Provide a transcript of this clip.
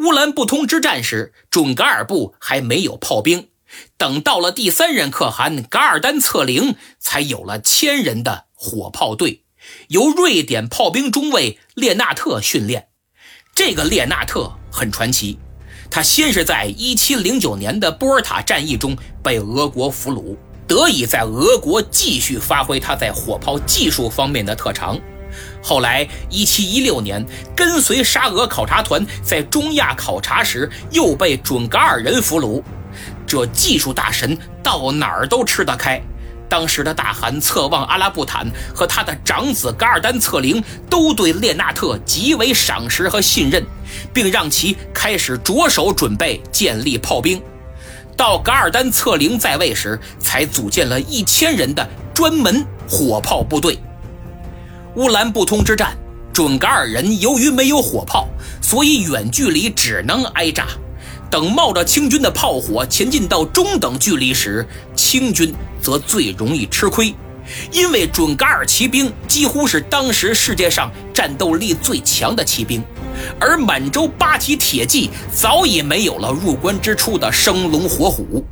乌兰布通之战时，准噶尔部还没有炮兵。等到了第三任可汗噶尔丹策凌，才有了千人的火炮队，由瑞典炮兵中尉列纳特训练。这个列纳特很传奇，他先是在1709年的波尔塔战役中被俄国俘虏，得以在俄国继续发挥他在火炮技术方面的特长。后来，1716年跟随沙俄考察团在中亚考察时，又被准噶尔人俘虏。这技术大神到哪儿都吃得开。当时的大汗策旺阿拉布坦和他的长子噶尔丹策凌都对列纳特极为赏识和信任，并让其开始着手准备建立炮兵。到噶尔丹策凌在位时，才组建了一千人的专门火炮部队。乌兰布通之战，准噶尔人由于没有火炮，所以远距离只能挨炸。等冒着清军的炮火前进到中等距离时，清军则最容易吃亏，因为准噶尔骑兵几乎是当时世界上战斗力最强的骑兵，而满洲八旗铁骑早已没有了入关之初的生龙活虎。